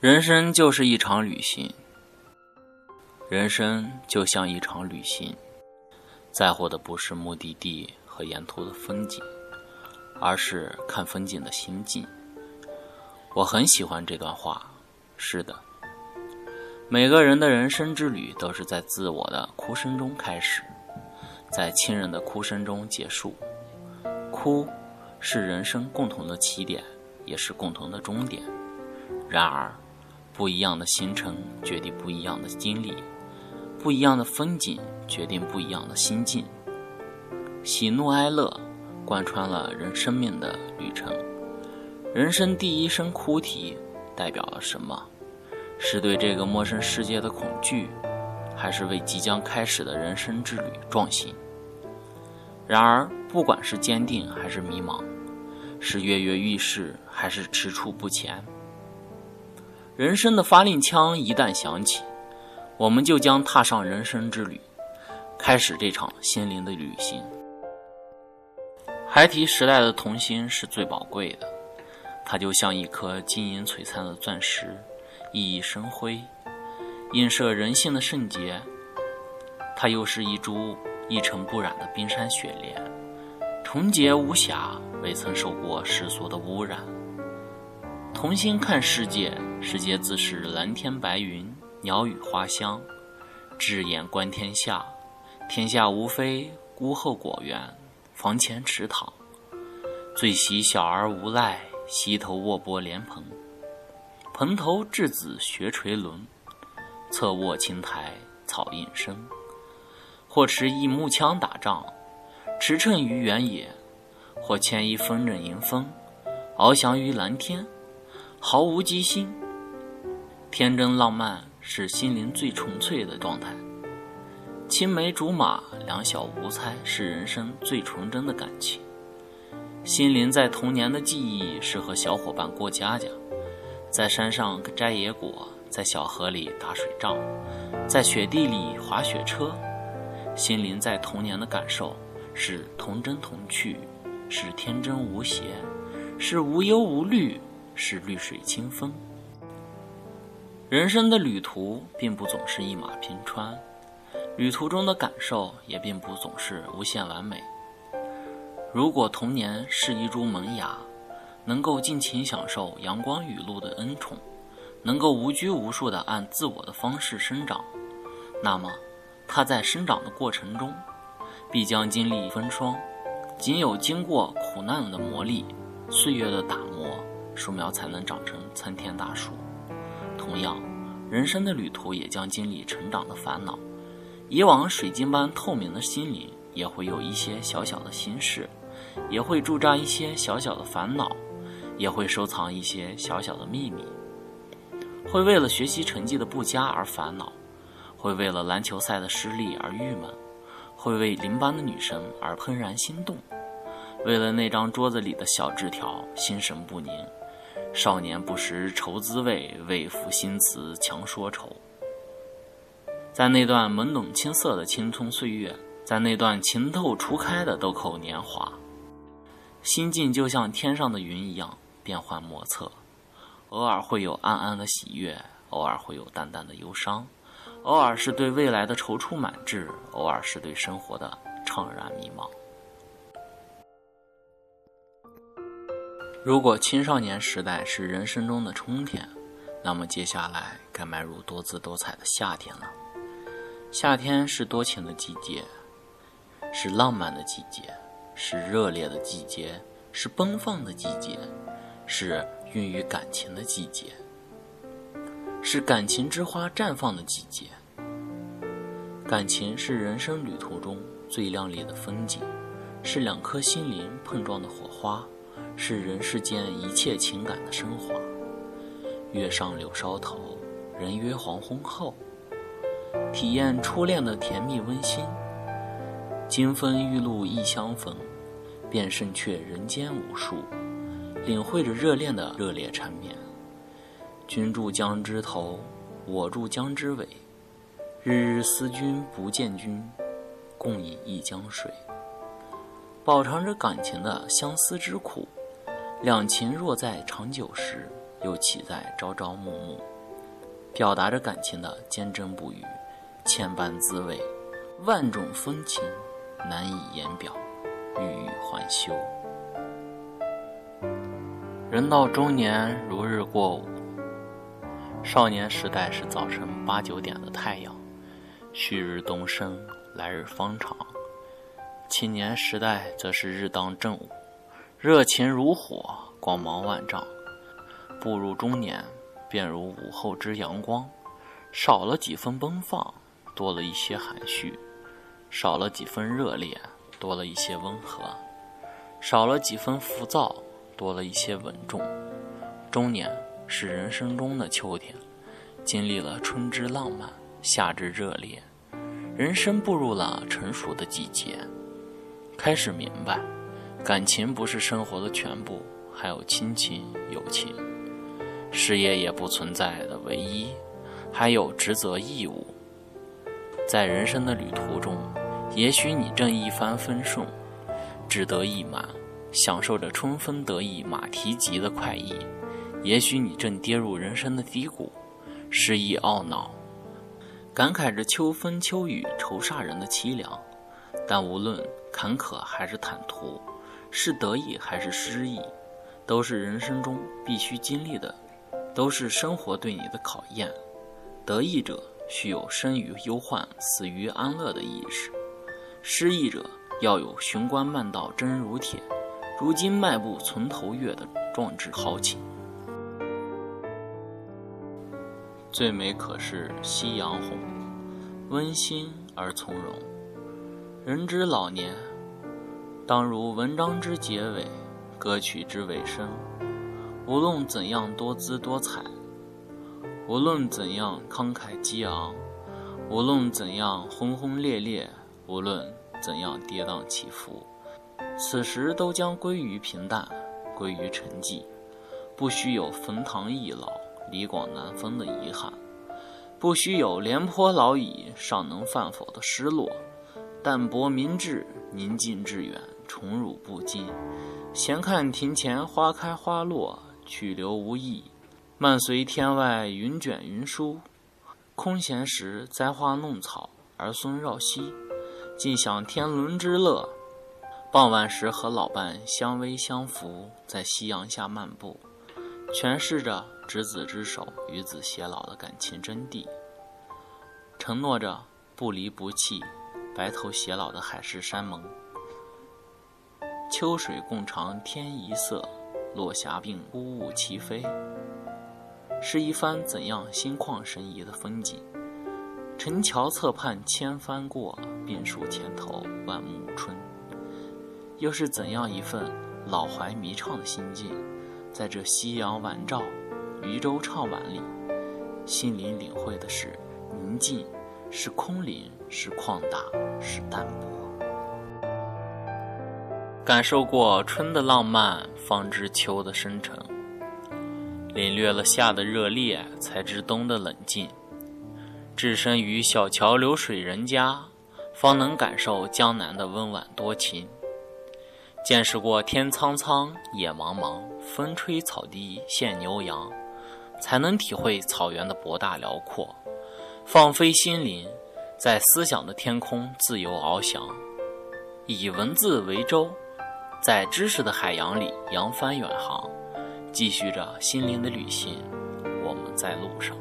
人生就是一场旅行，人生就像一场旅行，在乎的不是目的地和沿途的风景，而是看风景的心境。我很喜欢这段话。是的，每个人的人生之旅都是在自我的哭声中开始，在亲人的哭声中结束。哭，是人生共同的起点，也是共同的终点。然而，不一样的行程决定不一样的经历，不一样的风景决定不一样的心境。喜怒哀乐贯穿了人生命的旅程。人生第一声哭啼代表了什么？是对这个陌生世界的恐惧，还是为即将开始的人生之旅壮行？然而，不管是坚定还是迷茫，是跃跃欲试还是踟蹰不前。人生的发令枪一旦响起，我们就将踏上人生之旅，开始这场心灵的旅行。孩提时代的童心是最宝贵的，它就像一颗晶莹璀璨的钻石，熠熠生辉，映射人性的圣洁；它又是一株一尘不染的冰山雪莲，纯洁无瑕，未曾受过世俗的污染。童心看世界，世界自是蓝天白云、鸟语花香；智眼观天下，天下无非屋后果园、房前池塘。最喜小儿无赖，溪头卧剥莲蓬。蓬头稚子学垂纶，侧卧青苔草映身。或持一木枪打仗，驰骋于原野；或牵一风筝迎风，翱翔于蓝天。毫无机心，天真浪漫是心灵最纯粹的状态。青梅竹马、两小无猜是人生最纯真的感情。心灵在童年的记忆是和小伙伴过家家，在山上摘野果，在小河里打水仗，在雪地里滑雪车。心灵在童年的感受是童真童趣，是天真无邪，是无忧无虑。是绿水青风。人生的旅途并不总是一马平川，旅途中的感受也并不总是无限完美。如果童年是一株萌芽，能够尽情享受阳光雨露的恩宠，能够无拘无束地按自我的方式生长，那么它在生长的过程中，必将经历风霜。仅有经过苦难的磨砺，岁月的打磨。树苗才能长成参天大树。同样，人生的旅途也将经历成长的烦恼。以往水晶般透明的心灵，也会有一些小小的心事，也会驻扎一些小小的烦恼，也会收藏一些小小的秘密。会为了学习成绩的不佳而烦恼，会为了篮球赛的失利而郁闷，会为邻班的女神而怦然心动，为了那张桌子里的小纸条心神不宁。少年不识愁滋味，为赋新词强说愁。在那段懵懂青涩的青葱岁月，在那段情窦初开的豆蔻年华，心境就像天上的云一样变幻莫测。偶尔会有暗暗的喜悦，偶尔会有淡淡的忧伤，偶尔是对未来的踌躇满志，偶尔是对生活的怅然迷茫。如果青少年时代是人生中的春天，那么接下来该迈入多姿多彩的夏天了。夏天是多情的季节，是浪漫的季节，是热烈的季节，是奔放的季节，是孕育感情的季节，是感情之花绽放的季节。感情是人生旅途中最亮丽的风景，是两颗心灵碰撞的火花。是人世间一切情感的升华。月上柳梢头，人约黄昏后。体验初恋的甜蜜温馨。金风玉露一相逢，便胜却人间无数。领会着热恋的热烈缠绵。君住江之头，我住江之尾。日日思君不见君，共饮一江水。饱尝着感情的相思之苦。两情若在长久时，又岂在朝朝暮暮？表达着感情的坚贞不渝，千般滋味，万种风情，难以言表，欲语还休。人到中年，如日过午。少年时代是早晨八九点的太阳，旭日东升，来日方长；青年时代则是日当正午，热情如火，光芒万丈。步入中年，便如午后之阳光，少了几分奔放，多了一些含蓄；少了几分热烈，多了一些温和；少了几分浮躁，多了一些稳重。中年。是人生中的秋天，经历了春之浪漫，夏之热烈，人生步入了成熟的季节，开始明白，感情不是生活的全部，还有亲情、友情；事业也不存在的唯一，还有职责义务。在人生的旅途中，也许你正一帆风顺，志得意满，享受着春风得意马蹄疾的快意。也许你正跌入人生的低谷，失意懊恼，感慨着秋风秋雨愁煞人的凄凉。但无论坎坷还是坦途，是得意还是失意，都是人生中必须经历的，都是生活对你的考验。得意者需有生于忧患，死于安乐的意识；失意者要有雄关漫道真如铁，如今迈步从头越的壮志豪情。最美可是夕阳红，温馨而从容。人之老年，当如文章之结尾，歌曲之尾声。无论怎样多姿多彩，无论怎样慷慨激昂，无论怎样轰轰烈烈，无论怎样跌宕起伏，此时都将归于平淡，归于沉寂，不须有冯唐易老。李广难封的遗憾，不须有廉颇老矣尚能饭否的失落，淡泊明志，宁静致远，宠辱不惊。闲看庭前花开花落，去留无意；漫随天外云卷云舒，空闲时栽花弄草，儿孙绕膝，尽享天伦之乐。傍晚时和老伴相偎相扶，在夕阳下漫步，诠释着。执子之手，与子偕老的感情真谛，承诺着不离不弃，白头偕老的海誓山盟。秋水共长天一色，落霞并孤鹜齐飞，是一番怎样心旷神怡的风景？陈桥侧畔千帆过，病树前头万木春，又是怎样一份老怀弥畅的心境？在这夕阳晚照。渔舟唱晚里，心灵领会的是宁静，是空灵，是旷达，是淡泊。感受过春的浪漫，方知秋的深沉；领略了夏的热烈，才知冬的冷静。置身于小桥流水人家，方能感受江南的温婉多情。见识过天苍苍，野茫茫，风吹草低见牛羊。才能体会草原的博大辽阔，放飞心灵，在思想的天空自由翱翔，以文字为舟，在知识的海洋里扬帆远航，继续着心灵的旅行。我们在路上。